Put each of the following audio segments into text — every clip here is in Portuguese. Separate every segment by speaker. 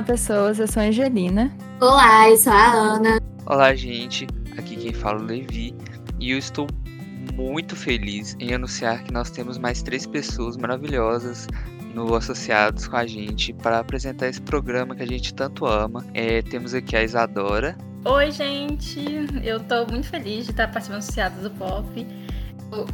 Speaker 1: Olá, pessoas. Eu sou a Angelina.
Speaker 2: Olá, eu sou a Ana.
Speaker 3: Olá, gente. Aqui quem fala é o Levi. E eu estou muito feliz em anunciar que nós temos mais três pessoas maravilhosas no Associados com a gente para apresentar esse programa que a gente tanto ama. É, temos aqui a Isadora.
Speaker 4: Oi, gente. Eu estou muito feliz de estar participando do Associados do Pop.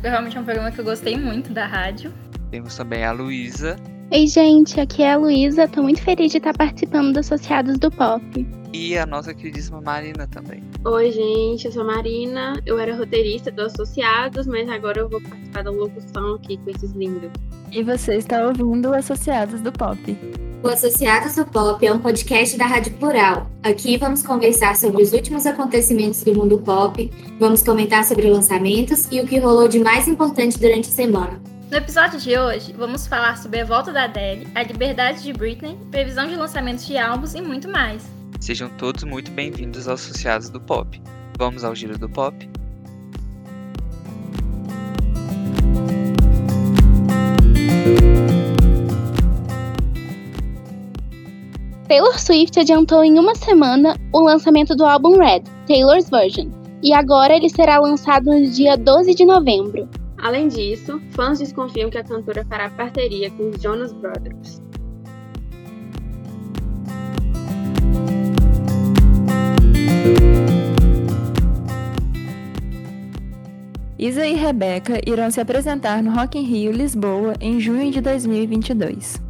Speaker 4: Realmente é um programa que eu gostei muito da rádio.
Speaker 3: Temos também a Luísa.
Speaker 5: Oi, gente, aqui é a Luísa. Estou muito feliz de estar participando dos Associados do Pop.
Speaker 3: E a nossa queridíssima Marina também.
Speaker 6: Oi, gente, eu sou a Marina. Eu era roteirista dos Associados, mas agora eu vou participar da locução aqui com esses lindos.
Speaker 1: E você está ouvindo o Associados do Pop.
Speaker 2: O Associados do Pop é um podcast da Rádio Plural. Aqui vamos conversar sobre os últimos acontecimentos do mundo pop, vamos comentar sobre lançamentos e o que rolou de mais importante durante a semana.
Speaker 4: No episódio de hoje, vamos falar sobre a volta da Adele, a liberdade de Britney, previsão de lançamentos de álbuns e muito mais.
Speaker 3: Sejam todos muito bem-vindos aos Associados do Pop. Vamos ao giro do pop?
Speaker 5: Taylor Swift adiantou em uma semana o lançamento do álbum Red, Taylor's Version, e agora ele será lançado no dia 12 de novembro.
Speaker 6: Além disso, fãs desconfiam que a cantora fará parceria com os Jonas Brothers.
Speaker 1: Isa e Rebeca irão se apresentar no Rock in Rio Lisboa em junho de 2022.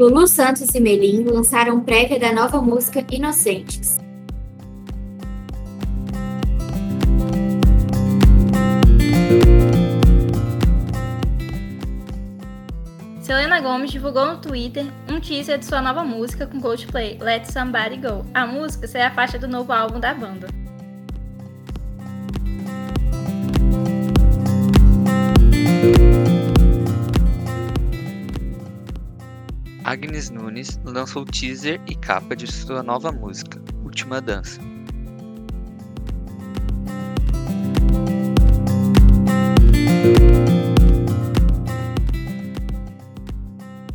Speaker 2: Lulu Santos e Melim lançaram prévia da nova música Inocentes.
Speaker 4: Selena Gomez divulgou no Twitter um teaser de sua nova música com Coldplay, Let Somebody Go. A música será a faixa do novo álbum da banda.
Speaker 3: Agnes Nunes lançou teaser e capa de sua nova música, Última Dança.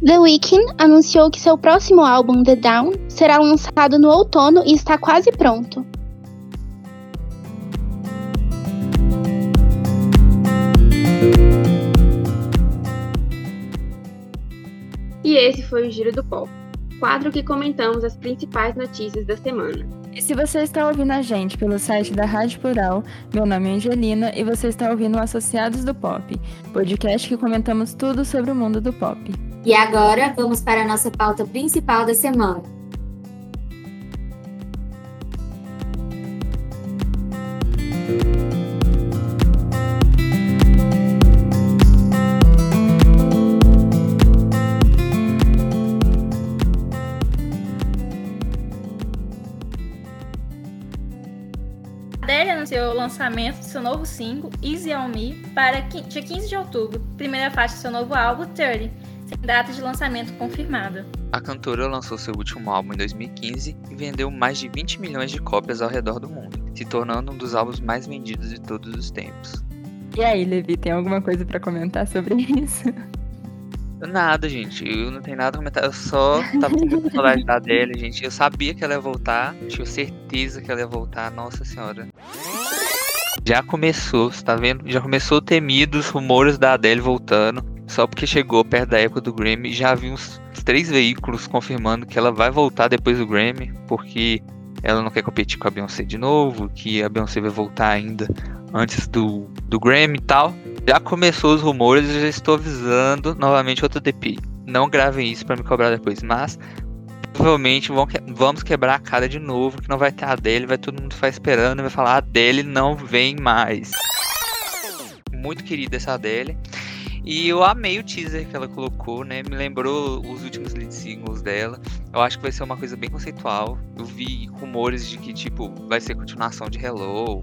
Speaker 5: The Weeknd anunciou que seu próximo álbum, The Down, será lançado no outono e está quase pronto.
Speaker 6: E esse foi o Giro do Pop, quadro que comentamos as principais notícias da semana.
Speaker 1: E se você está ouvindo a gente pelo site da Rádio Plural, meu nome é Angelina e você está ouvindo o Associados do Pop, podcast que comentamos tudo sobre o mundo do pop.
Speaker 2: E agora vamos para a nossa pauta principal da semana.
Speaker 4: Anunciou o lançamento de seu novo single, Easy On Me, para dia 15 de outubro, primeira faixa de seu novo álbum, 30, sem data de lançamento confirmada.
Speaker 3: A cantora lançou seu último álbum em 2015 e vendeu mais de 20 milhões de cópias ao redor do mundo, se tornando um dos álbuns mais vendidos de todos os tempos.
Speaker 1: E aí, Levi, tem alguma coisa para comentar sobre isso?
Speaker 3: Nada, gente. Eu não tenho nada a comentar. Eu só tava com muita saudade da Adele, gente. Eu sabia que ela ia voltar. Tinha certeza que ela ia voltar. Nossa senhora. Já começou, você tá vendo? Já começou temidos rumores da Adele voltando. Só porque chegou perto da época do Grammy. Já vi uns três veículos confirmando que ela vai voltar depois do Grammy. Porque ela não quer competir com a Beyoncé de novo. Que a Beyoncé vai voltar ainda antes do, do Grammy e tal. Já começou os rumores e já estou avisando novamente outro DP. Não gravem isso para me cobrar depois, mas provavelmente vamos quebrar a cara de novo, que não vai ter a Adele, vai todo mundo ficar esperando e vai falar a Adele não vem mais. Muito querida essa Adele. E eu amei o teaser que ela colocou, né? Me lembrou os últimos lead singles dela. Eu acho que vai ser uma coisa bem conceitual. Eu vi rumores de que, tipo, vai ser continuação de Hello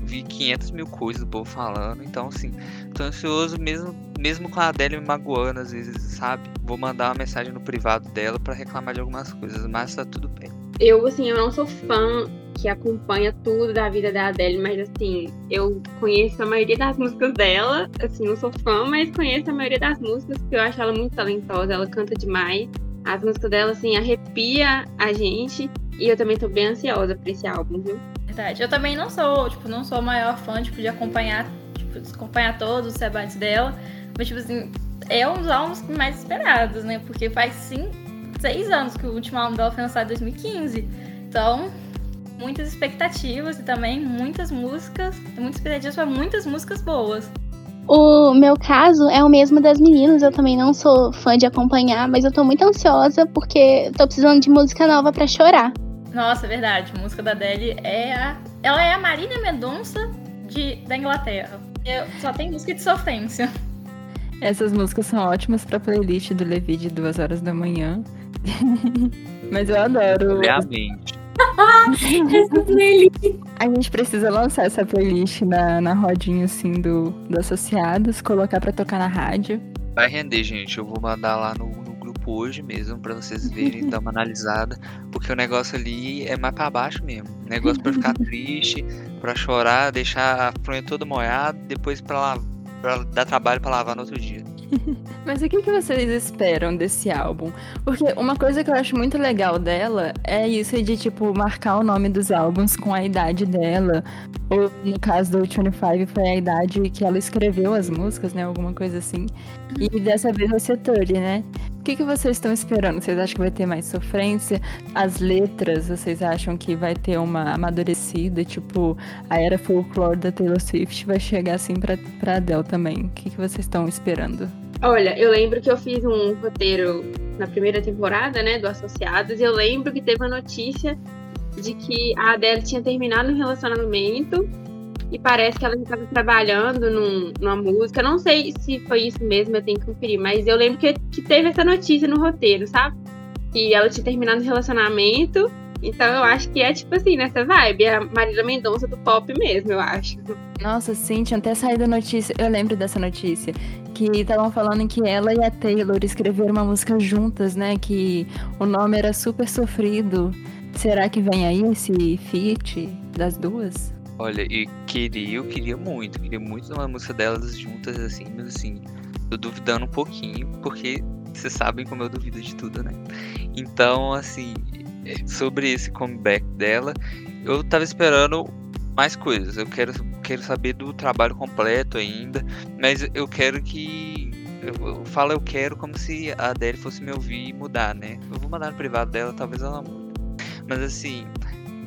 Speaker 3: vi 500 mil coisas do povo falando, então assim, tô ansioso mesmo, mesmo com a Adele me magoando às vezes, sabe? Vou mandar uma mensagem no privado dela para reclamar de algumas coisas, mas tá tudo bem.
Speaker 6: Eu, assim, eu não sou fã que acompanha tudo da vida da Adele, mas assim, eu conheço a maioria das músicas dela, assim, não sou fã, mas conheço a maioria das músicas, porque eu acho ela muito talentosa, ela canta demais. As músicas dela, assim, arrepia a gente. E eu também tô bem ansiosa pra esse álbum, viu?
Speaker 4: Verdade. Eu também não sou, tipo, não sou a maior fã, tipo, de acompanhar, tipo, de acompanhar todos os debates dela. Mas, tipo assim, é um dos álbuns mais esperados, né? Porque faz sim, seis anos que o último álbum dela foi lançado em 2015. Então, muitas expectativas e também muitas músicas, muitas expectativas para muitas músicas boas.
Speaker 5: O meu caso é o mesmo das meninas, eu também não sou fã de acompanhar, mas eu tô muito ansiosa porque tô precisando de música nova para chorar.
Speaker 4: Nossa, é verdade. A música da Adele é a. Ela é a Marília Mendonça de... da Inglaterra. Eu... Só tem música de sofrência.
Speaker 1: Essas músicas são ótimas pra playlist do Levi de duas horas da manhã. Mas eu adoro.
Speaker 2: Playlist.
Speaker 1: A gente precisa lançar essa playlist na, na rodinha assim do, do Associados, colocar pra tocar na rádio.
Speaker 3: Vai render, gente. Eu vou mandar lá no grupo hoje mesmo pra vocês verem, dar uma analisada. Porque o negócio ali é mais pra baixo mesmo. Negócio pra ficar triste, pra chorar, deixar a fronha toda molhada, depois pra dar trabalho pra lavar no outro dia.
Speaker 1: Mas o que, que vocês esperam desse álbum? Porque uma coisa que eu acho muito legal dela é isso de, tipo, marcar o nome dos álbuns com a idade dela. Ou no caso do 25 foi a idade que ela escreveu as músicas, né? Alguma coisa assim. E dessa vez vai ser 30, né? O que, que vocês estão esperando? Vocês acham que vai ter mais sofrência? As letras, vocês acham que vai ter uma amadurecida? Tipo, a era folclore da Taylor Swift vai chegar assim pra, pra Adele também. O que, que vocês estão esperando?
Speaker 6: Olha, eu lembro que eu fiz um roteiro na primeira temporada, né, do Associados, e eu lembro que teve a notícia de que a Adele tinha terminado um relacionamento e parece que ela estava trabalhando num, numa música. Não sei se foi isso mesmo, eu tenho que conferir, mas eu lembro que, que teve essa notícia no roteiro, sabe? Que ela tinha terminado um relacionamento. Então eu acho que é tipo assim, nessa vibe, é a Marília Mendonça do pop mesmo, eu acho.
Speaker 1: Nossa, sim, tinha até saído a notícia. Eu lembro dessa notícia. Que estavam falando que ela e a Taylor escreveram uma música juntas, né? Que o nome era super sofrido. Será que vem aí esse feat das duas?
Speaker 3: Olha, e queria, eu queria muito, queria muito uma música delas juntas, assim, mas assim, tô duvidando um pouquinho, porque vocês sabem como eu duvido de tudo, né? Então, assim, é, sobre esse comeback dela, eu tava esperando mais coisas. Eu quero, quero saber do trabalho completo ainda, mas eu quero que. Eu, falo eu quero como se a Adele fosse me ouvir e mudar, né? Eu vou mandar no privado dela, talvez ela mude. Mas assim,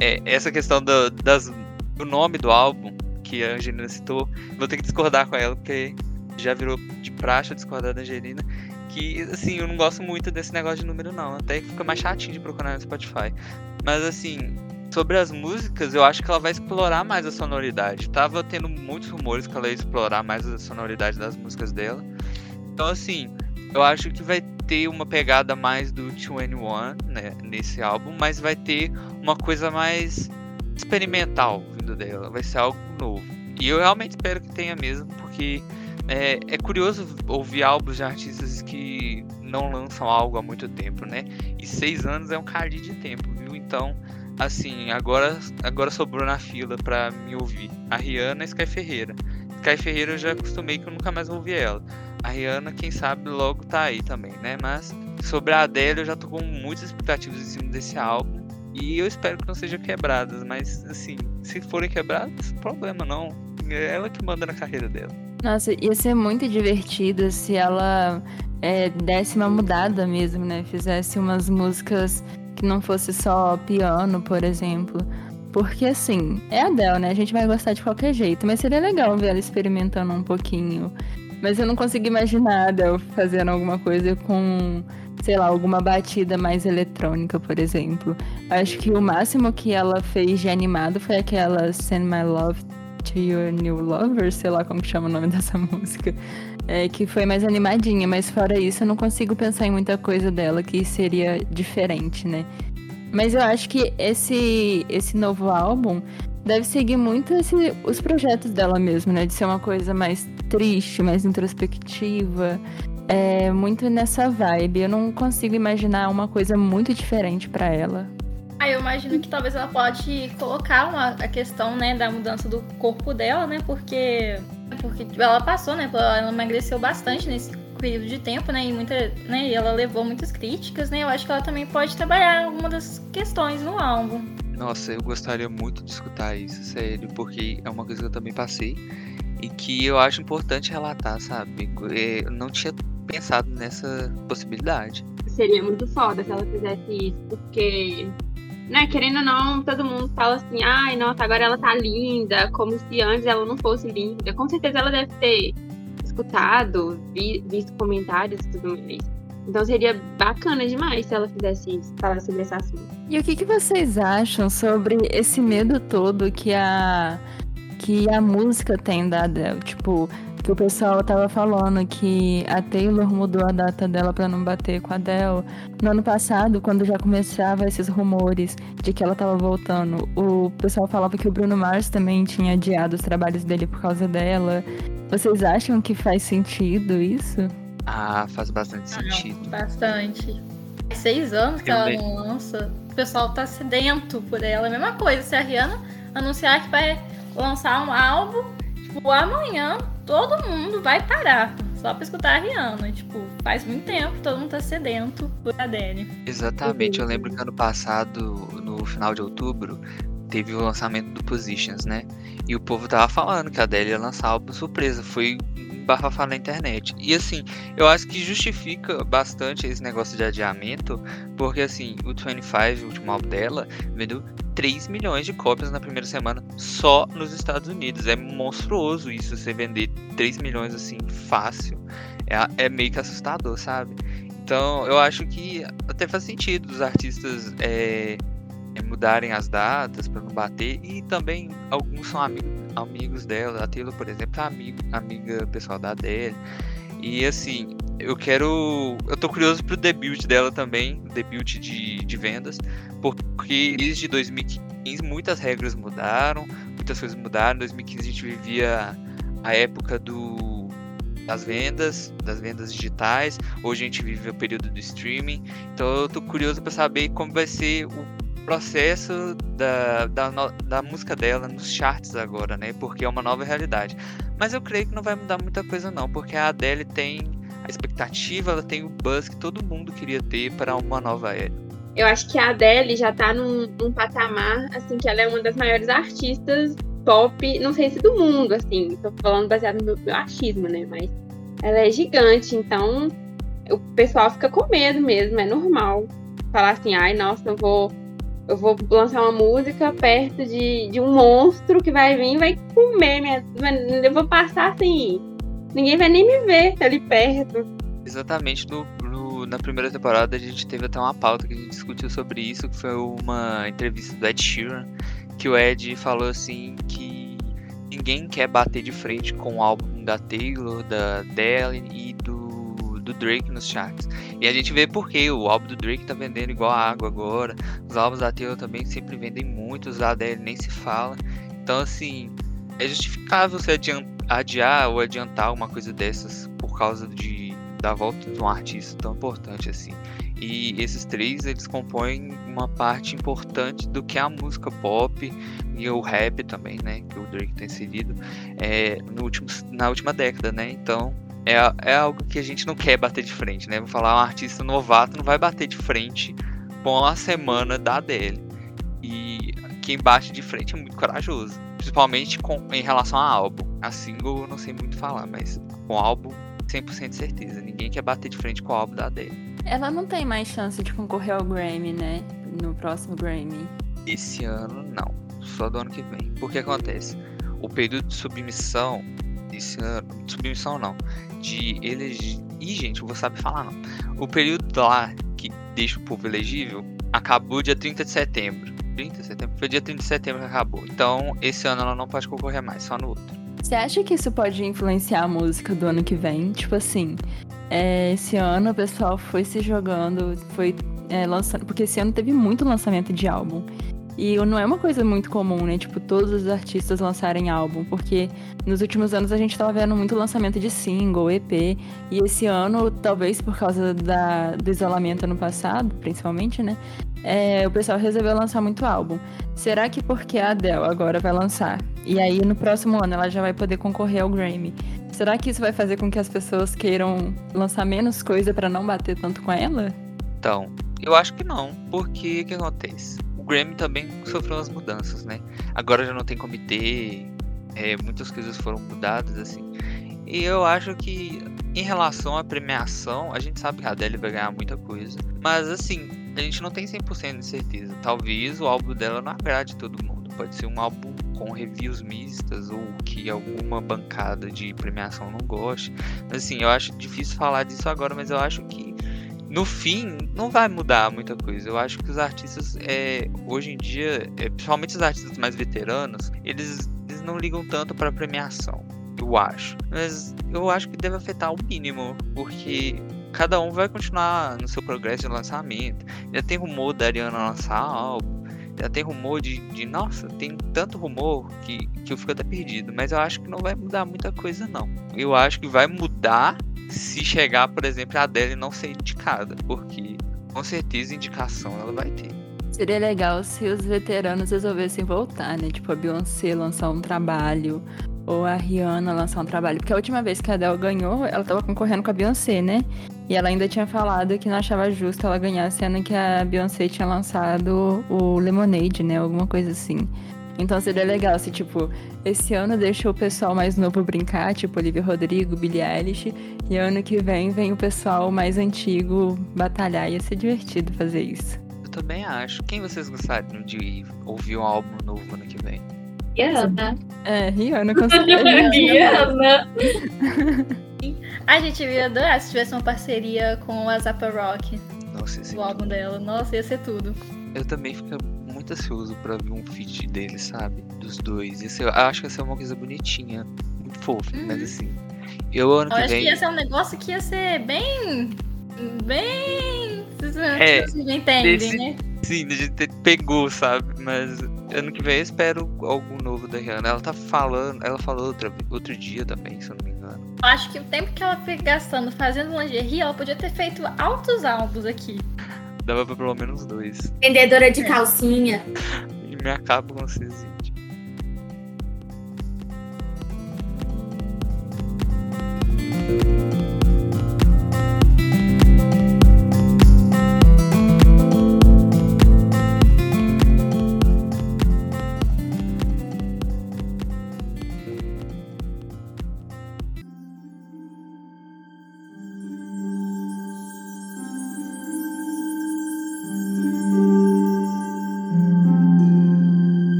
Speaker 3: é, essa questão do, das, do nome do álbum que a Angelina citou, vou ter que discordar com ela, porque já virou de praxe discordar da Angelina. Que, assim, eu não gosto muito desse negócio de número, não. Até que fica mais chatinho de procurar no Spotify. Mas, assim, sobre as músicas, eu acho que ela vai explorar mais a sonoridade. Tava tendo muitos rumores que ela ia explorar mais a sonoridade das músicas dela. Então, assim, eu acho que vai ter uma pegada mais do 21 né, nesse álbum, mas vai ter uma coisa mais experimental vindo dela. Vai ser algo novo. E eu realmente espero que tenha mesmo, porque é, é curioso ouvir álbuns de artistas que não lançam algo há muito tempo, né? E seis anos é um cardinho de tempo, viu? Então, assim, agora, agora sobrou na fila pra me ouvir a Rihanna e Sky Ferreira. Sky Ferreira eu já acostumei que eu nunca mais vou ouvir ela. A Rihanna, quem sabe, logo tá aí também, né? Mas sobre a Adele eu já tô com muitas expectativas em cima desse álbum. E eu espero que não sejam quebradas, mas assim, se forem quebradas, problema não. É ela que manda na carreira dela.
Speaker 1: Nossa, ia ser muito divertido se ela é, desse uma mudada mesmo, né? Fizesse umas músicas que não fosse só piano, por exemplo. Porque assim, é a Adele, né? A gente vai gostar de qualquer jeito, mas seria legal ver ela experimentando um pouquinho. Mas eu não consigo imaginar a Adele fazendo alguma coisa com, sei lá, alguma batida mais eletrônica, por exemplo. Acho que o máximo que ela fez de animado foi aquela Send My Love to Your New Lover, sei lá como chama o nome dessa música. É, que foi mais animadinha, mas fora isso eu não consigo pensar em muita coisa dela que seria diferente, né? Mas eu acho que esse, esse novo álbum deve seguir muito esse, os projetos dela mesmo, né? De ser uma coisa mais triste, mais introspectiva. É muito nessa vibe. Eu não consigo imaginar uma coisa muito diferente para ela.
Speaker 4: Aí eu imagino que talvez ela pode colocar uma, a questão, né, da mudança do corpo dela, né? Porque, porque ela passou, né? Ela emagreceu bastante nesse período de tempo, né? E, muita, né, e ela levou muitas críticas, né? Eu acho que ela também pode trabalhar alguma das questões no álbum.
Speaker 3: Nossa, eu gostaria muito de escutar isso, sério, porque é uma coisa que eu também passei e que eu acho importante relatar, sabe? Eu não tinha pensado nessa possibilidade.
Speaker 6: Seria muito foda se ela fizesse isso, porque, né, querendo ou não, todo mundo fala assim, ai, nossa, agora ela tá linda, como se antes ela não fosse linda. Com certeza ela deve ter escutado, vi, visto comentários e tudo mais. Então seria bacana demais se ela fizesse isso, falar sobre esse assunto.
Speaker 1: E o que, que vocês acham sobre esse medo todo que a que a música tem da Adele? Tipo, que o pessoal tava falando que a Taylor mudou a data dela para não bater com a Adele. No ano passado, quando já começava esses rumores de que ela tava voltando, o pessoal falava que o Bruno Mars também tinha adiado os trabalhos dele por causa dela. Vocês acham que faz sentido isso?
Speaker 3: Ah, faz bastante sentido.
Speaker 4: Bastante. Seis anos que ela não lança. O pessoal tá sedento por ela. A mesma coisa, se a Rihanna anunciar que vai lançar um álbum, tipo, amanhã todo mundo vai parar. Só pra escutar a Rihanna. Tipo, faz muito tempo que todo mundo tá sedento por Adele.
Speaker 3: Exatamente. Eu lembro que ano passado, no final de outubro, teve o lançamento do Positions, né? E o povo tava falando que a Adele ia lançar álbum surpresa. Foi bafafá na internet. E assim, eu acho que justifica bastante esse negócio de adiamento, porque assim, o 25, o último álbum dela, vendeu 3 milhões de cópias na primeira semana só nos Estados Unidos. É monstruoso isso, você vender 3 milhões assim, fácil. É, é meio que assustador, sabe? Então, eu acho que até faz sentido os artistas é, é mudarem as datas para não bater e também alguns são amigos, amigos dela. A Taylor, por exemplo, é amigo, amiga pessoal da Adele. E assim, eu quero. Eu tô curioso pro debut dela também, debut de, de vendas, porque desde 2015 muitas regras mudaram, muitas coisas mudaram. Em 2015 a gente vivia a época do, das vendas, das vendas digitais. Hoje a gente vive o período do streaming. Então eu tô curioso para saber como vai ser o processo da, da, da música dela nos charts agora, né? Porque é uma nova realidade. Mas eu creio que não vai mudar muita coisa não, porque a Adele tem a expectativa, ela tem o buzz que todo mundo queria ter para uma nova era.
Speaker 6: Eu acho que a Adele já tá num, num patamar, assim, que ela é uma das maiores artistas pop, não sei se do mundo, assim, tô falando baseado no meu, achismo, né? Mas ela é gigante, então o pessoal fica com medo mesmo, é normal. Falar assim, ai, nossa, eu vou eu vou lançar uma música perto de, de um monstro que vai vir e vai comer minha. Eu vou passar assim. Ninguém vai nem me ver ali perto.
Speaker 3: Exatamente. No, na primeira temporada a gente teve até uma pauta que a gente discutiu sobre isso, que foi uma entrevista do Ed Sheeran, que o Ed falou assim que ninguém quer bater de frente com o álbum da Taylor, da Delle e do do Drake nos charts. E a gente vê porque o álbum do Drake tá vendendo igual água agora. Os álbuns da Taylor também sempre vendem muito, os da Adele nem se fala. Então, assim, é justificável você adiar ou adiantar uma coisa dessas por causa de, da volta de um artista tão importante assim. E esses três, eles compõem uma parte importante do que a música pop e o rap também, né? Que o Drake tem inserido é, no último, na última década, né? Então, é, é algo que a gente não quer bater de frente, né? Vou falar, um artista novato não vai bater de frente com a semana da Adele. E quem bate de frente é muito corajoso. Principalmente com, em relação a álbum. A single eu não sei muito falar, mas com álbum, 100% certeza. Ninguém quer bater de frente com o álbum da Adele.
Speaker 1: Ela não tem mais chance de concorrer ao Grammy, né? No próximo Grammy.
Speaker 3: Esse ano, não. Só do ano que vem. Porque acontece? O período de submissão esse ano, submissão não, de eleger. Ih, gente, eu vou saber falar não. O período lá que deixa o povo elegível acabou dia 30 de setembro. 30 de setembro? Foi dia 30 de setembro que acabou. Então, esse ano ela não pode concorrer mais, só no outro.
Speaker 1: Você acha que isso pode influenciar a música do ano que vem? Tipo assim, é, esse ano o pessoal foi se jogando, foi é, lançando. Porque esse ano teve muito lançamento de álbum. E não é uma coisa muito comum, né? Tipo, todos os artistas lançarem álbum, porque nos últimos anos a gente tava vendo muito lançamento de single, EP, e esse ano, talvez por causa da, do isolamento ano passado, principalmente, né? É, o pessoal resolveu lançar muito álbum. Será que porque a Adele agora vai lançar? E aí no próximo ano ela já vai poder concorrer ao Grammy. Será que isso vai fazer com que as pessoas queiram lançar menos coisa para não bater tanto com ela?
Speaker 3: Então, eu acho que não, porque o que acontece? Grammy também sofreu umas mudanças, né? Agora já não tem comitê, é, muitas coisas foram mudadas, assim. E eu acho que em relação à premiação, a gente sabe que a Adele vai ganhar muita coisa. Mas assim, a gente não tem 100% de certeza. Talvez o álbum dela não agrade todo mundo. Pode ser um álbum com reviews mistas ou que alguma bancada de premiação não goste. Assim, eu acho difícil falar disso agora, mas eu acho que no fim não vai mudar muita coisa. Eu acho que os artistas é, hoje em dia, é, principalmente os artistas mais veteranos, eles, eles não ligam tanto para premiação. Eu acho. Mas eu acho que deve afetar o mínimo, porque cada um vai continuar no seu progresso de lançamento. Já tem rumor da Ariana lançar álbum. Já tem rumor de, de. Nossa, tem tanto rumor que, que eu fico até perdido. Mas eu acho que não vai mudar muita coisa, não. Eu acho que vai mudar se chegar, por exemplo, a Adele não ser indicada. Porque com certeza indicação ela vai ter.
Speaker 1: Seria legal se os veteranos resolvessem voltar, né? Tipo, a Beyoncé lançar um trabalho, ou a Rihanna lançar um trabalho. Porque a última vez que a Adele ganhou, ela tava concorrendo com a Beyoncé, né? E ela ainda tinha falado que não achava justo ela ganhar, sendo que a Beyoncé tinha lançado o Lemonade, né? Alguma coisa assim. Então seria legal se, tipo, esse ano deixa o pessoal mais novo brincar, tipo Olivia Rodrigo, Billie Eilish, e ano que vem vem o pessoal mais antigo batalhar. Ia ser divertido fazer isso.
Speaker 3: Eu também acho. Quem vocês gostariam de ouvir um álbum novo ano que vem?
Speaker 2: Rihanna.
Speaker 1: É, Rihanna com certeza.
Speaker 2: Rihanna.
Speaker 4: A gente ia adorar se tivesse uma parceria com a Zappa Rock,
Speaker 3: Nossa, esse
Speaker 4: o álbum dela. Nossa, ia ser tudo.
Speaker 3: Eu também fico muito ansioso pra ver um feat deles, sabe? Dos dois. Eu acho que ia ser uma coisa bonitinha. Muito fofa,
Speaker 4: Uhum.
Speaker 3: mas assim. Eu ano
Speaker 4: Eu
Speaker 3: que
Speaker 4: acho que
Speaker 3: vem.
Speaker 4: ia ser um negócio que ia ser bem. Bem.
Speaker 3: É,
Speaker 4: vocês me entendem,
Speaker 3: desse-
Speaker 4: né?
Speaker 3: Sim, a gente pegou, sabe? Mas ano que vem eu espero algo novo da Rihanna. Ela tá falando. Ela falou outra, outro dia também, se eu não me engano.
Speaker 4: Eu acho que o tempo que ela fica gastando fazendo lingerie, ela podia ter feito altos álbuns aqui.
Speaker 3: Dava pra pelo menos dois.
Speaker 2: Vendedora de calcinha.
Speaker 3: E me acabo com vocês,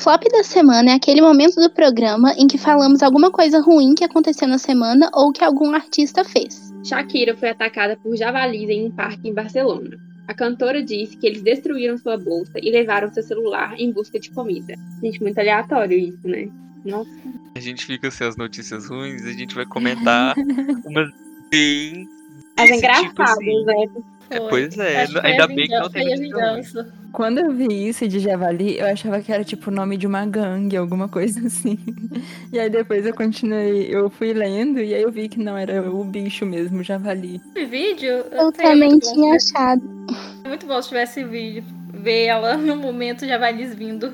Speaker 5: flop da semana é aquele momento do programa em que falamos alguma coisa ruim que aconteceu na semana ou que algum artista fez.
Speaker 6: Shakira foi atacada por javalis em um parque em Barcelona. A cantora disse que eles destruíram sua bolsa e levaram seu celular em busca de comida. Gente, muito aleatório isso, né? Nossa.
Speaker 3: A gente fica sem as notícias ruins, a gente vai comentar umas bem.
Speaker 6: As
Speaker 3: tipo,
Speaker 6: engraçadas,
Speaker 3: assim.
Speaker 6: né?
Speaker 3: É,
Speaker 4: Foi.
Speaker 3: pois é,
Speaker 4: foi
Speaker 3: ainda
Speaker 4: a
Speaker 3: bem que não tem
Speaker 4: foi a
Speaker 3: ruim.
Speaker 4: vingança.
Speaker 1: Quando eu vi isso de javali, eu achava que era tipo o nome de uma gangue, alguma coisa assim. E aí depois eu continuei, eu fui lendo e aí eu vi que não era o bicho mesmo, o javali.
Speaker 4: Esse vídeo.
Speaker 5: Eu
Speaker 4: seria
Speaker 5: também
Speaker 4: bom
Speaker 5: tinha
Speaker 4: se-
Speaker 5: achado.
Speaker 4: Muito bom se tivesse vídeo. Ver ela no momento javalis vindo.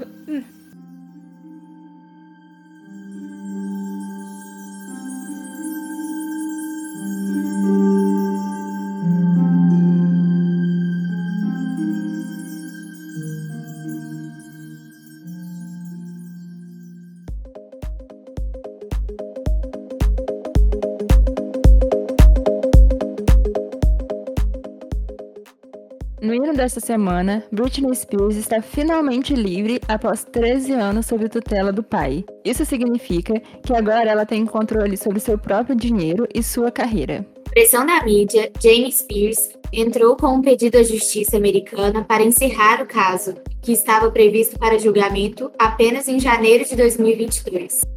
Speaker 1: Desta semana, Britney Spears está finalmente livre após 13 anos sob tutela do pai. Isso significa que agora ela tem controle sobre seu próprio dinheiro e sua carreira.
Speaker 2: Pressão da mídia, Jamie Spears entrou com um pedido à justiça americana para encerrar o caso, que estava previsto para julgamento apenas em janeiro de 2022.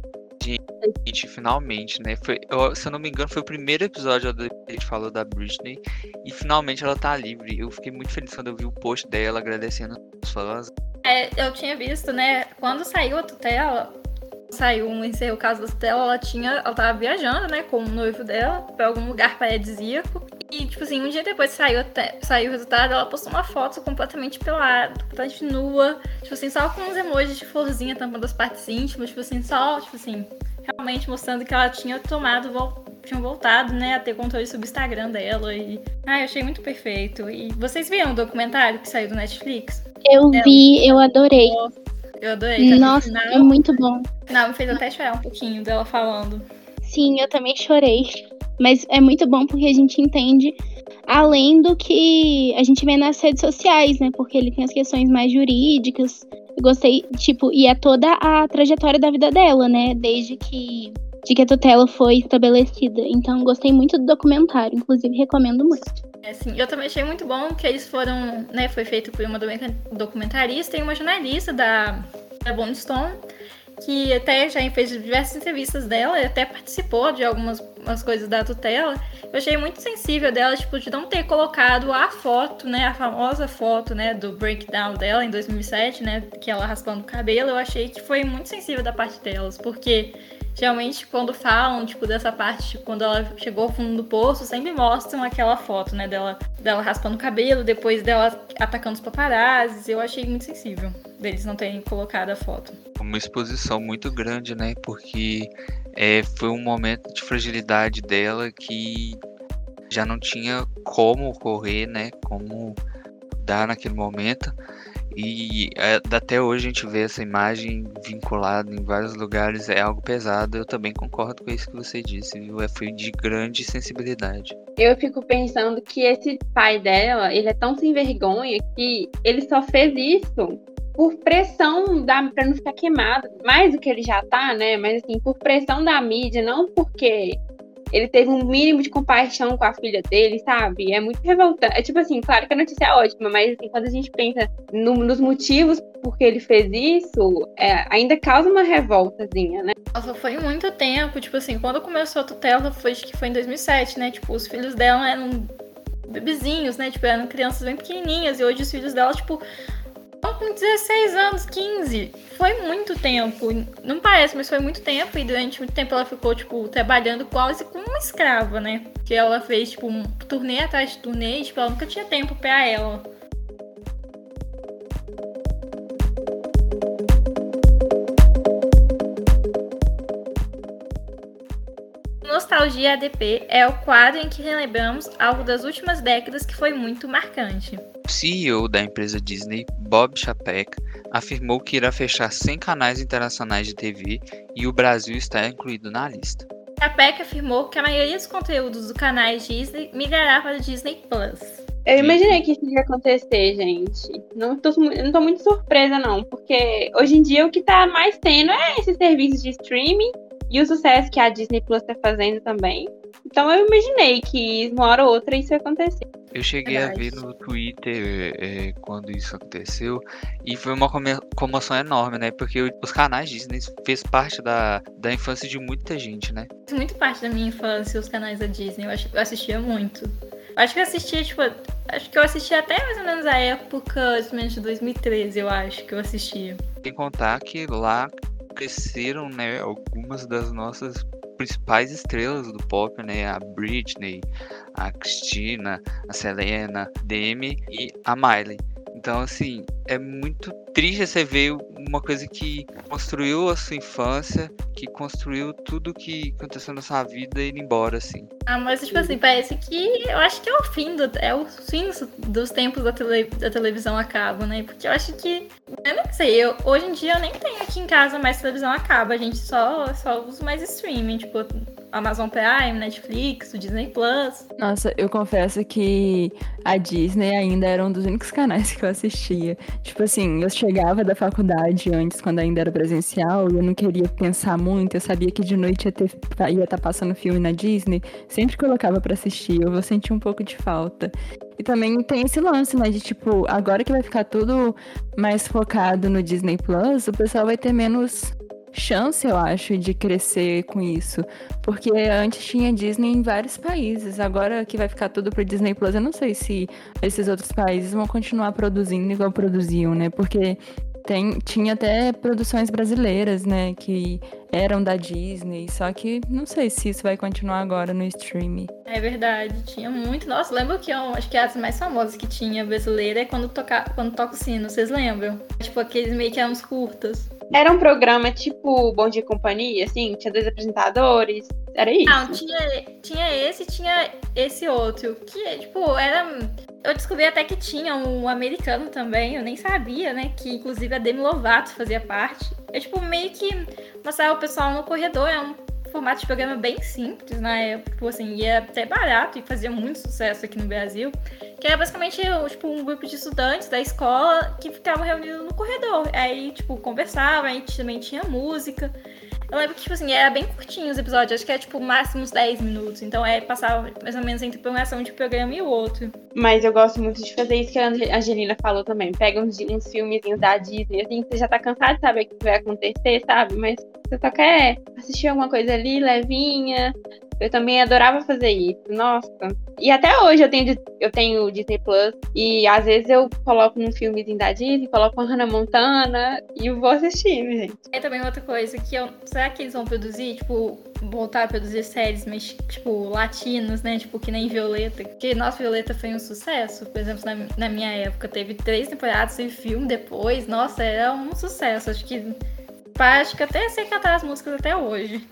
Speaker 3: Gente, finalmente, né? Foi, eu, se eu não me engano, foi o primeiro episódio onde a gente falou da Britney. E finalmente ela tá livre. Eu fiquei muito feliz quando eu vi o post dela agradecendo os fãs.
Speaker 4: É, eu tinha visto, né? Quando saiu a tutela, saiu um encerro o caso da tutela, ela tinha. Ela tava viajando, né, com o noivo dela, pra algum lugar paradisíaco. E, tipo assim, um dia depois saiu, saiu o resultado, ela postou uma foto completamente pelada, completamente nua, tipo assim, só com uns emojis de florzinha tampando as partes íntimas, tipo assim, só, tipo assim, realmente mostrando que ela tinha tomado, vol tinha voltado, né, a ter controle sobre o Instagram dela. E. Ah, eu achei muito perfeito. E vocês viram o documentário que saiu do Netflix?
Speaker 5: Eu vi, eu adorei.
Speaker 4: Eu adorei. Tá
Speaker 5: Nossa,
Speaker 4: final,
Speaker 5: é muito bom.
Speaker 4: Não, me fez até chorar um pouquinho dela falando.
Speaker 5: Sim, eu também chorei. Mas é muito bom porque a gente entende além do que a gente vê nas redes sociais, né? Porque ele tem as questões mais jurídicas. Eu gostei, tipo, e é toda a trajetória da vida dela, né? Desde que, de que a tutela foi estabelecida. Então, gostei muito do documentário. Inclusive, recomendo muito.
Speaker 4: É, sim. Eu também achei muito bom que eles foram, né? Foi feito por uma documentarista e uma jornalista da, da Bone Stone que até já fez diversas entrevistas dela e até participou de algumas coisas da tutela. Eu achei muito sensível dela, tipo, de não ter colocado a foto, né, a famosa foto, né, do breakdown dela em 2007, né, que ela raspando o cabelo. Eu achei que foi muito sensível da parte delas, porque geralmente quando falam, tipo, dessa parte, tipo, quando ela chegou ao fundo do poço, sempre mostram aquela foto, né, dela, dela raspando o cabelo, depois dela atacando os paparazzis. Eu achei muito sensível deles não terem colocado a foto.
Speaker 3: Uma exposição muito grande, né, porque é, foi um momento de fragilidade dela que já não tinha como ocorrer, né, como dar naquele momento. E é, até hoje a gente vê essa imagem vinculada em vários lugares, é algo pesado. Eu também concordo com isso que você disse, viu? É, foi de grande sensibilidade.
Speaker 6: Eu fico pensando que esse pai dela, ele é tão sem vergonha que ele só fez isso por pressão da para não ficar queimado, mais do que ele já tá, né? Mas assim, por pressão da mídia, não porque ele teve um mínimo de compaixão com a filha dele, sabe? É muito revoltante. É tipo assim, claro que a notícia é ótima, mas assim, quando a gente pensa no, nos motivos por que ele fez isso, é, ainda causa uma revoltazinha, né?
Speaker 4: Nossa, foi muito tempo. Tipo assim, quando começou a tutela, foi, que foi em 2007, né? Tipo, os filhos dela eram bebezinhos, né? Tipo, eram crianças bem pequenininhas. E hoje os filhos dela, tipo, com 16 anos, 15. Foi muito tempo. Não parece, mas foi muito tempo. E durante muito tempo ela ficou, tipo, trabalhando quase como uma escrava, né? Que ela fez, tipo, um turnê atrás de turnê e, tipo, ela nunca tinha tempo pra ela. Nostalgia ADP é o quadro em que relembramos algo das últimas décadas que foi muito marcante.
Speaker 3: O CEO da empresa Disney, Bob Chapek, afirmou que irá fechar 100 canais internacionais de TV e o Brasil está incluído na lista.
Speaker 4: Chapek afirmou que a maioria dos conteúdos do canais Disney migrará para o Disney Plus.
Speaker 6: Eu imaginei que isso ia acontecer, gente. Não tô, não tô muito surpresa, não, porque hoje em dia o que tá mais tendo é esses serviços de streaming e o sucesso que a Disney Plus tá fazendo também. Então eu imaginei que uma hora ou outra isso ia acontecer.
Speaker 3: Eu cheguei Verdade. a ver no Twitter é, quando isso aconteceu e foi uma comoção enorme, né? Porque os canais Disney fez parte da, da infância de muita gente, né?
Speaker 4: Muito parte da minha infância os canais da Disney. Eu, eu assistia muito. Acho que eu assistia, tipo, acho que eu assistia até mais ou menos a época, de 2013, eu acho que eu assistia.
Speaker 3: Sem contar que lá cresceram, né, algumas das nossas principais estrelas do pop, né? A Britney, a Christina, a Selena, Demi e a Miley. Então, assim, é muito triste você ver uma coisa que construiu a sua infância, que construiu tudo que aconteceu na sua vida ir embora, assim.
Speaker 4: Ah, mas, tipo assim, parece que eu acho que é o fim, do, é o fim dos tempos da, tele, da televisão acaba, né? Porque eu acho que, eu não sei, eu, hoje em dia eu nem tenho aqui em casa mais televisão acaba, a gente só, só usa mais streaming, tipo, Amazon Prime, Netflix, o Disney Plus.
Speaker 1: Nossa, eu confesso que a Disney ainda era um dos únicos canais que eu assistia. Tipo assim, eu chegava da faculdade antes, quando ainda era presencial, e eu não queria pensar muito, eu sabia que de noite ia estar ia tá passando filme na Disney, sempre colocava para assistir, eu vou sentir um pouco de falta. E também tem esse lance, né, de tipo, agora que vai ficar tudo mais focado no Disney Plus, o pessoal vai ter menos chance, eu acho, de crescer com isso. Porque antes tinha Disney em vários países. Agora que vai ficar tudo pro Disney Plus, eu não sei se esses outros países vão continuar produzindo igual produziam, né? Porque tem, tinha até produções brasileiras, né, que eram da Disney, só que não sei se isso vai continuar agora no streaming.
Speaker 4: É verdade, tinha muito. Nossa, lembro que eu acho que as mais famosas que tinha brasileira é quando toca, quando toca o sino, vocês lembram? Tipo, aqueles meio que eram uns curtas.
Speaker 6: Era um programa tipo Bom Dia Companhia, assim, tinha dois apresentadores, era isso?
Speaker 4: Não, tinha, tinha esse tinha esse outro. Que, tipo, era. Eu descobri até que tinha um americano também, eu nem sabia, né? Que inclusive a Demi Lovato fazia parte. É tipo meio que mostrava o pessoal no corredor, é um formato de programa bem simples na época, tipo assim, e é até barato e fazia muito sucesso aqui no Brasil. Que era basicamente tipo, um grupo de estudantes da escola que ficavam reunidos no corredor. Aí, tipo, conversavam, aí também tinha música. Eu lembro que, tipo assim, era bem curtinho os episódios, acho que é tipo máximo uns 10 minutos. Então é passar mais ou menos entre programação de programa e o outro.
Speaker 6: Mas eu gosto muito de fazer isso que a Angelina falou também. Pega uns, uns filmezinhos da Disney, assim, você já tá cansado de saber o que vai acontecer, sabe? Mas você só quer assistir alguma coisa ali, levinha, eu também adorava fazer isso, nossa. E até hoje eu tenho, eu tenho Disney Plus e às vezes eu coloco um filmezinho da Disney, coloco uma Hannah Montana e eu vou assistindo, gente.
Speaker 4: É também outra coisa que eu. Será que eles vão produzir, tipo, voltar a produzir séries, mas, tipo, latinos, né? Tipo, que nem Violeta. Porque, nossa, Violeta foi um sucesso. Por exemplo, na, na minha época, teve três temporadas e filme depois. Nossa, era um sucesso. Acho que. Acho que até sei cantar as músicas até hoje.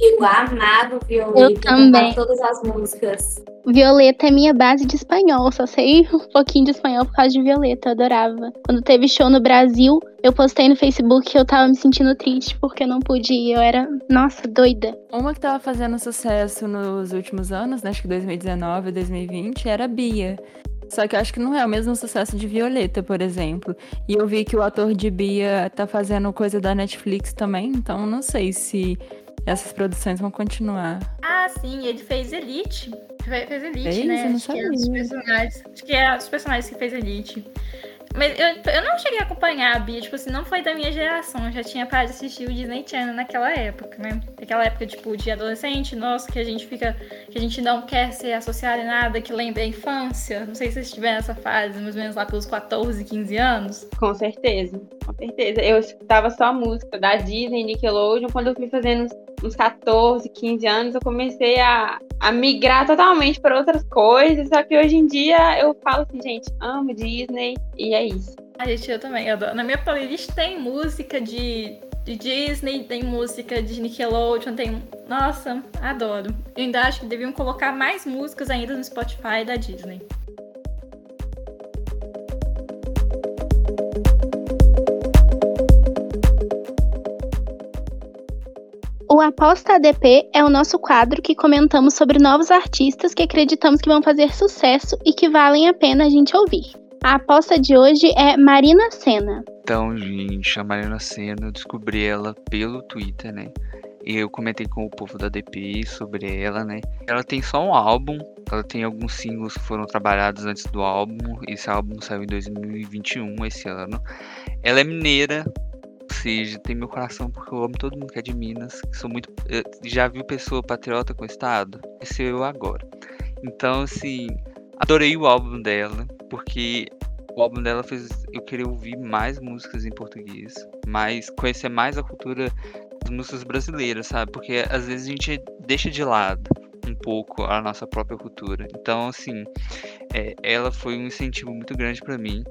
Speaker 2: Eu amava Violeta.
Speaker 5: Eu também.
Speaker 2: Todas as músicas.
Speaker 5: Violeta é minha base de espanhol, só sei um pouquinho de espanhol por causa de Violeta, eu adorava. Quando teve show no Brasil, eu postei no Facebook que eu tava me sentindo triste porque eu não pude ir, eu era, nossa, doida.
Speaker 1: Uma que tava fazendo sucesso nos últimos anos, né, acho que 2019 2020, era a Bia. Só que eu acho que não é o mesmo sucesso de Violeta, por exemplo. E eu vi que o ator de Bia tá fazendo coisa da Netflix também, então não sei se essas produções vão continuar.
Speaker 4: Ah, sim, ele fez Elite. Fez Elite,
Speaker 1: Fez?
Speaker 4: né?
Speaker 1: Eu não
Speaker 4: acho, que é
Speaker 1: sabia.
Speaker 4: os personagens, acho que é os personagens que fez Elite. Mas eu, eu não cheguei a acompanhar a Bia, tipo assim, não foi da minha geração. Eu já tinha parado de assistir o Disney Channel naquela época, né? Naquela época, tipo, de adolescente, nossa, que a gente fica. que a gente não quer ser associado em nada que lembre a infância. Não sei se vocês tiveram essa fase, mais ou menos lá pelos 14, 15 anos.
Speaker 6: Com certeza, com certeza. Eu escutava só música da Disney, Nickelodeon. Quando eu fui fazendo uns, uns 14, 15 anos, eu comecei a, a migrar totalmente para outras coisas. Só que hoje em dia eu falo assim, gente, amo Disney e é isso.
Speaker 4: A gente, eu também adoro. Na minha playlist tem música de, de Disney, tem música de Nickelodeon, tem. Nossa, adoro. Eu ainda acho que deviam colocar mais músicas ainda no Spotify da Disney.
Speaker 5: O Aposta ADP é o nosso quadro que comentamos sobre novos artistas que acreditamos que vão fazer sucesso e que valem a pena a gente ouvir. A aposta de hoje é Marina Senna.
Speaker 3: Então, gente, a Mariana Senna, eu descobri ela pelo Twitter, né? Eu comentei com o povo da DPI sobre ela, né? Ela tem só um álbum, ela tem alguns singles que foram trabalhados antes do álbum. Esse álbum saiu em 2021, esse ano. Ela é mineira, tem meu coração porque eu amo todo mundo que é de Minas. Sou muito. Já viu pessoa patriota com o estado? Esse eu agora. Então, assim, adorei o álbum dela, porque o álbum dela fez eu querer ouvir mais músicas em português, mais conhecer mais a cultura das músicas brasileiras, sabe? Porque às vezes a gente deixa de lado um pouco a nossa própria cultura. Então, assim, é, ela foi um incentivo muito grande para mim.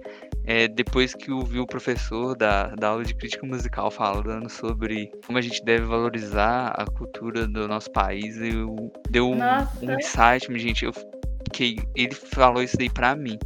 Speaker 3: É, depois que eu vi o professor da, da aula de crítica musical falando sobre como a gente deve valorizar a cultura do nosso país, eu deu um,
Speaker 4: Nossa.
Speaker 3: um insight, gente. Eu fiquei, ele falou isso daí pra mim.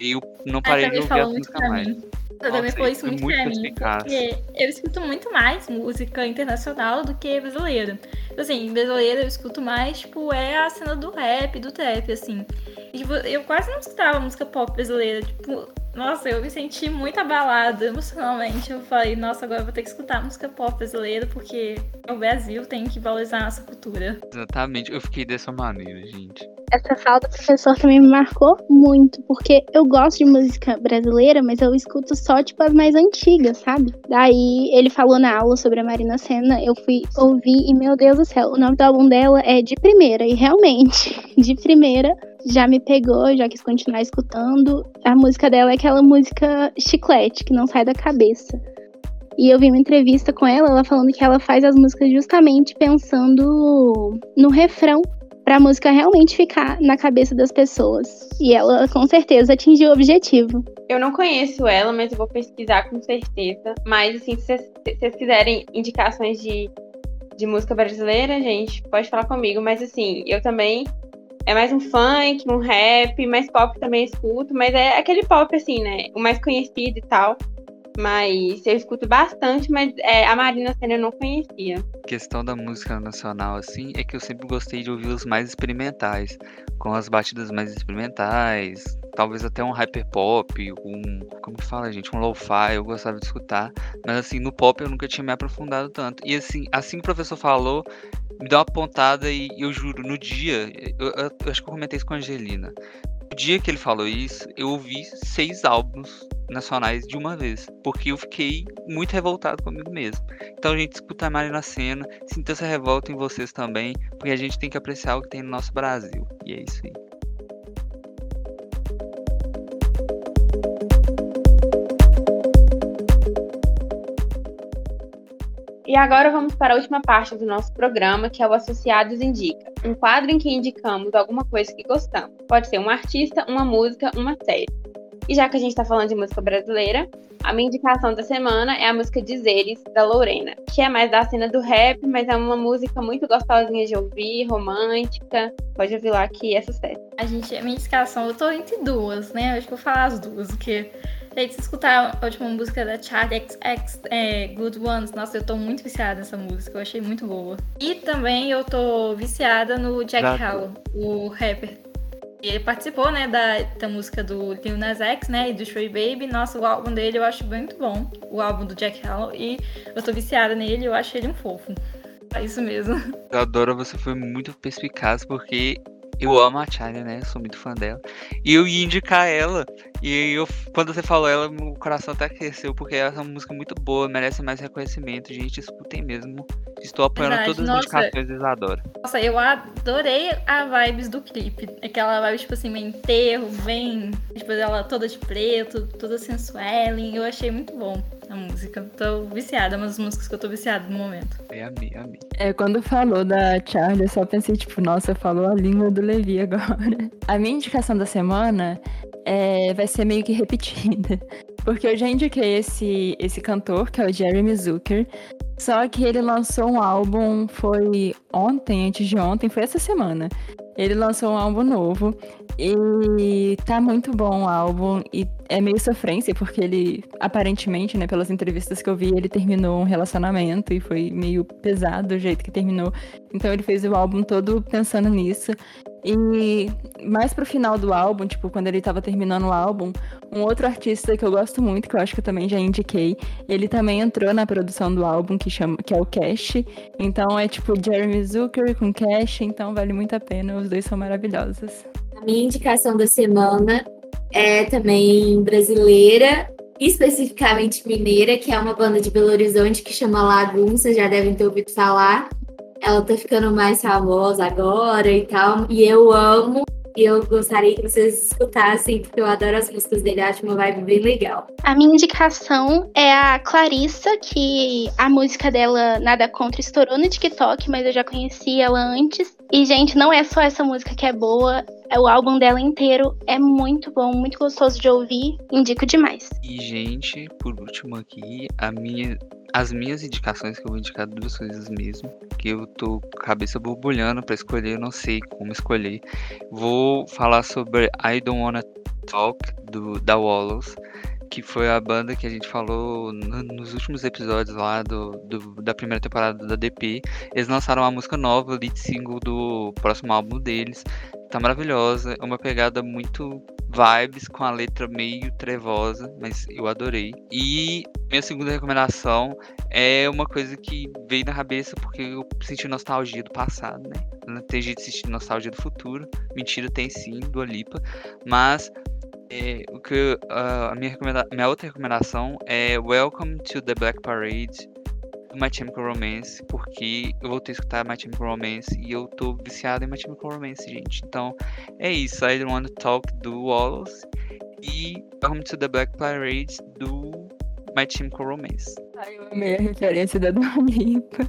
Speaker 3: Eu não parei de
Speaker 4: também
Speaker 3: ouvir a música mais.
Speaker 4: mim. Eu também
Speaker 3: Nossa,
Speaker 4: falou
Speaker 3: isso
Speaker 4: muito
Speaker 3: muito
Speaker 4: pra mim, porque eu escuto muito mais música internacional do que brasileira. Tipo Assim, brasileira eu escuto mais, tipo, é a cena do rap, do trap, assim. E, tipo, eu quase não escutava música pop brasileira, tipo, nossa, eu me senti muito abalada emocionalmente. Eu falei, nossa, agora eu vou ter que escutar música pop brasileira, porque o Brasil tem que valorizar a nossa cultura.
Speaker 3: Exatamente, eu fiquei dessa maneira, gente.
Speaker 5: Essa fala do professor também me marcou muito, porque eu gosto de música brasileira, mas eu escuto só, tipo, as mais antigas, sabe? Daí ele falou na aula sobre a Marina Senna, eu fui ouvir e, meu Deus do céu, o nome do álbum dela é De Primeira, e realmente, de primeira, já me pegou, já quis continuar escutando. A música dela é aquela música chiclete, que não sai da cabeça. E eu vi uma entrevista com ela, ela falando que ela faz as músicas justamente pensando no refrão para a música realmente ficar na cabeça das pessoas. E ela com certeza atingiu o objetivo.
Speaker 6: Eu não conheço ela, mas eu vou pesquisar com certeza. Mas assim, se vocês quiserem indicações de, de música brasileira, gente, pode falar comigo. Mas assim, eu também é mais um funk, um rap, mais pop também escuto, mas é aquele pop assim, né? O mais conhecido e tal. Mas eu escuto bastante, mas é, a Marina Senna eu não conhecia.
Speaker 3: A questão da música nacional, assim, é que eu sempre gostei de ouvir os mais experimentais, com as batidas mais experimentais, talvez até um hyperpop, um. Como fala, gente? Um lo-fi, eu gostava de escutar. Mas assim, no pop eu nunca tinha me aprofundado tanto. E assim, assim que o professor falou, me deu uma pontada e eu juro, no dia, eu, eu, eu acho que eu comentei isso com a Angelina. Dia que ele falou isso, eu ouvi seis álbuns nacionais de uma vez, porque eu fiquei muito revoltado comigo mesmo. Então a gente escuta a Marina Senna, sinta essa revolta em vocês também, porque a gente tem que apreciar o que tem no nosso Brasil. E é isso aí.
Speaker 6: E agora vamos para a última parte do nosso programa, que é o Associados Indica. Um quadro em que indicamos alguma coisa que gostamos. Pode ser um artista, uma música, uma série. E já que a gente está falando de música brasileira, a minha indicação da semana é a música Dizeres, da Lorena, que é mais da cena do rap, mas é uma música muito gostosinha de ouvir, romântica. Pode ouvir lá que é sucesso.
Speaker 4: A gente, a minha indicação, eu tô entre duas, né? Eu acho que vou falar as duas, porque Gente, se escutar a última música da Charlie XX, é, Good Ones, nossa, eu tô muito viciada nessa música, eu achei muito boa. E também eu tô viciada no Jack Harlow, o rapper. Ele participou, né, da, da música do Lil Nas X, né, e do Stray Baby. Nossa, o álbum dele eu acho muito bom, o álbum do Jack Harlow, e eu tô viciada nele, eu acho ele um fofo. É isso mesmo.
Speaker 3: Eu adoro, você foi muito perspicaz, porque eu amo a Charlie, né? Sou muito fã dela. E eu ia indicar ela. E eu, quando você falou ela, meu coração até aqueceu, porque ela é uma música muito boa, merece mais reconhecimento. Gente, escutem mesmo. Estou apoiando Verdade. todas as Nossa. indicações da Isadora.
Speaker 4: Nossa, eu adorei a vibes do clipe. Aquela vibe, tipo assim, meio enterro, bem. Tipo, ela toda de preto, toda sensual. Eu achei muito bom a música. Tô viciada, é uma das músicas que eu tô viciada no momento.
Speaker 3: É amei, amei.
Speaker 1: É, quando falou da Charlie, eu só pensei, tipo, nossa, falou a língua do Levi agora. A minha indicação da semana é, vai ser meio que repetida. Porque eu já indiquei esse, esse cantor, que é o Jeremy Zucker. Só que ele lançou um álbum, foi ontem, antes de ontem, foi essa semana. Ele lançou um álbum novo e tá muito bom o álbum e é meio sofrência porque ele aparentemente, né, pelas entrevistas que eu vi, ele terminou um relacionamento e foi meio pesado o jeito que terminou. Então ele fez o álbum todo pensando nisso. E mais pro final do álbum, tipo, quando ele tava terminando o álbum, um outro artista que eu gosto muito, que eu acho que eu também já indiquei, ele também entrou na produção do álbum, que, chama, que é o Cash. Então é tipo Jeremy Zucker com Cash, então vale muito a pena, os dois são maravilhosos.
Speaker 2: A minha indicação da semana é também brasileira, especificamente mineira, que é uma banda de Belo Horizonte que chama Lagoon, vocês já devem ter ouvido falar ela tá ficando mais famosa agora e tal. E eu amo. E eu gostaria que vocês escutassem, porque eu adoro as músicas dele, acho uma vibe bem legal.
Speaker 5: A minha indicação é a Clarissa, que a música dela, Nada Contra, estourou no TikTok, mas eu já conheci ela antes. E, gente, não é só essa música que é boa, é o álbum dela inteiro é muito bom, muito gostoso de ouvir, indico demais.
Speaker 3: E, gente, por último aqui, a minha as minhas indicações, que eu vou indicar duas coisas mesmo, que eu tô cabeça borbulhando para escolher, eu não sei como escolher. Vou falar sobre I Don't Wanna Talk, do, da Wallows, que foi a banda que a gente falou no, nos últimos episódios lá do, do, da primeira temporada da DP. Eles lançaram uma música nova, lead single do próximo álbum deles. Tá maravilhosa, é uma pegada muito vibes com a letra meio trevosa, mas eu adorei. E minha segunda recomendação é uma coisa que veio na cabeça porque eu senti nostalgia do passado, né? não tem jeito de assistir Nostalgia do Futuro. Mentira, tem sim, do Lipa. Mas é, o que uh, a minha, minha outra recomendação é Welcome to the Black Parade My Chemical Romance, porque eu voltei a escutar My Chemical Romance e eu tô viciado em My Chemical Romance, gente. Então é isso. I Don't Want to Talk do Wallace e Welcome to the Black Parade do My Chemical Romance.
Speaker 1: Ai, eu amei a referência da Dua Lipa.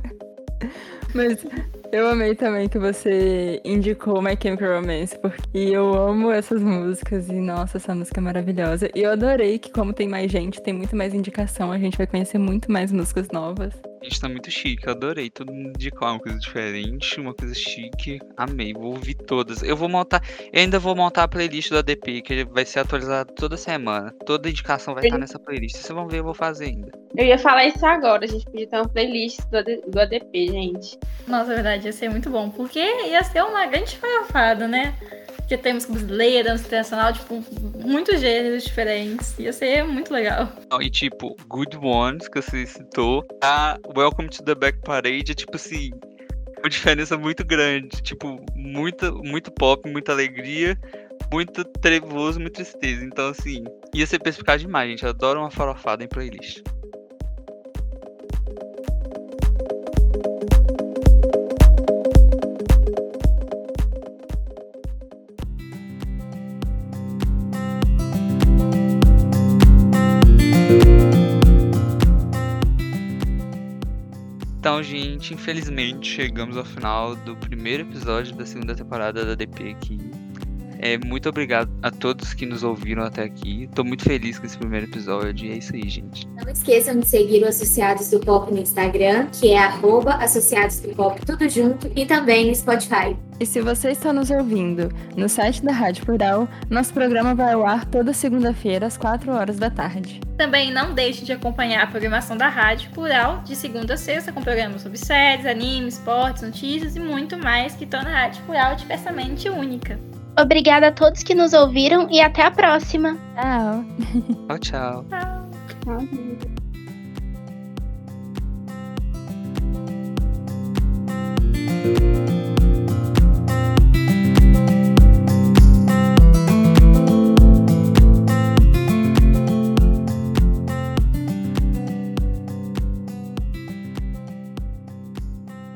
Speaker 1: Mas eu amei também que você indicou My Chemical Romance, porque eu amo essas músicas e, nossa, essa música é maravilhosa. E eu adorei que, como tem mais gente, tem muito mais indicação, a gente vai conhecer muito mais músicas novas.
Speaker 3: A gente tá muito chique, eu adorei. Todo mundo indicou uma coisa diferente, uma coisa chique. Amei, vou ouvir todas. Eu vou montar, eu ainda vou montar a playlist do ADP, que vai ser atualizada toda semana. Toda indicação vai estar nessa playlist. Vocês vão ver, eu vou fazer ainda.
Speaker 6: Eu ia falar isso agora, a gente podia ter uma playlist do ADP, gente.
Speaker 4: Nossa, é verdade, ia ser muito bom, porque ia ser uma grande farofada, né? Porque temos brasileira, música internacional, tipo, muitos gêneros diferentes. Ia ser muito legal.
Speaker 3: E tipo, Good Ones, que você citou, a Welcome to the Back Parade é tipo assim, uma diferença muito grande. Tipo, muita, muito pop, muita alegria, muito trevoso, muita tristeza. Então, assim, ia ser perspicaz demais, gente. Eu adoro uma farofada em playlist. Então, gente, infelizmente chegamos ao final do primeiro episódio da segunda temporada da DP aqui. É, muito obrigado a todos que nos ouviram até aqui. Tô muito feliz com esse primeiro episódio. E é isso aí, gente.
Speaker 2: Não esqueçam de seguir o Associados do Pop no Instagram, que é arroba Associados do Pop tudo junto, e também no Spotify.
Speaker 1: E se você está nos ouvindo no site da Rádio Plural, nosso programa vai ao ar toda segunda-feira às 4 horas da tarde.
Speaker 4: Também não deixe de acompanhar a programação da Rádio Plural de segunda a sexta com programas sobre séries, animes, esportes, notícias e muito mais que torna a Rádio Plural diversamente única.
Speaker 5: Obrigada a todos que nos ouviram e até a próxima.
Speaker 1: Tchau.
Speaker 3: Tchau, tchau.
Speaker 4: tchau.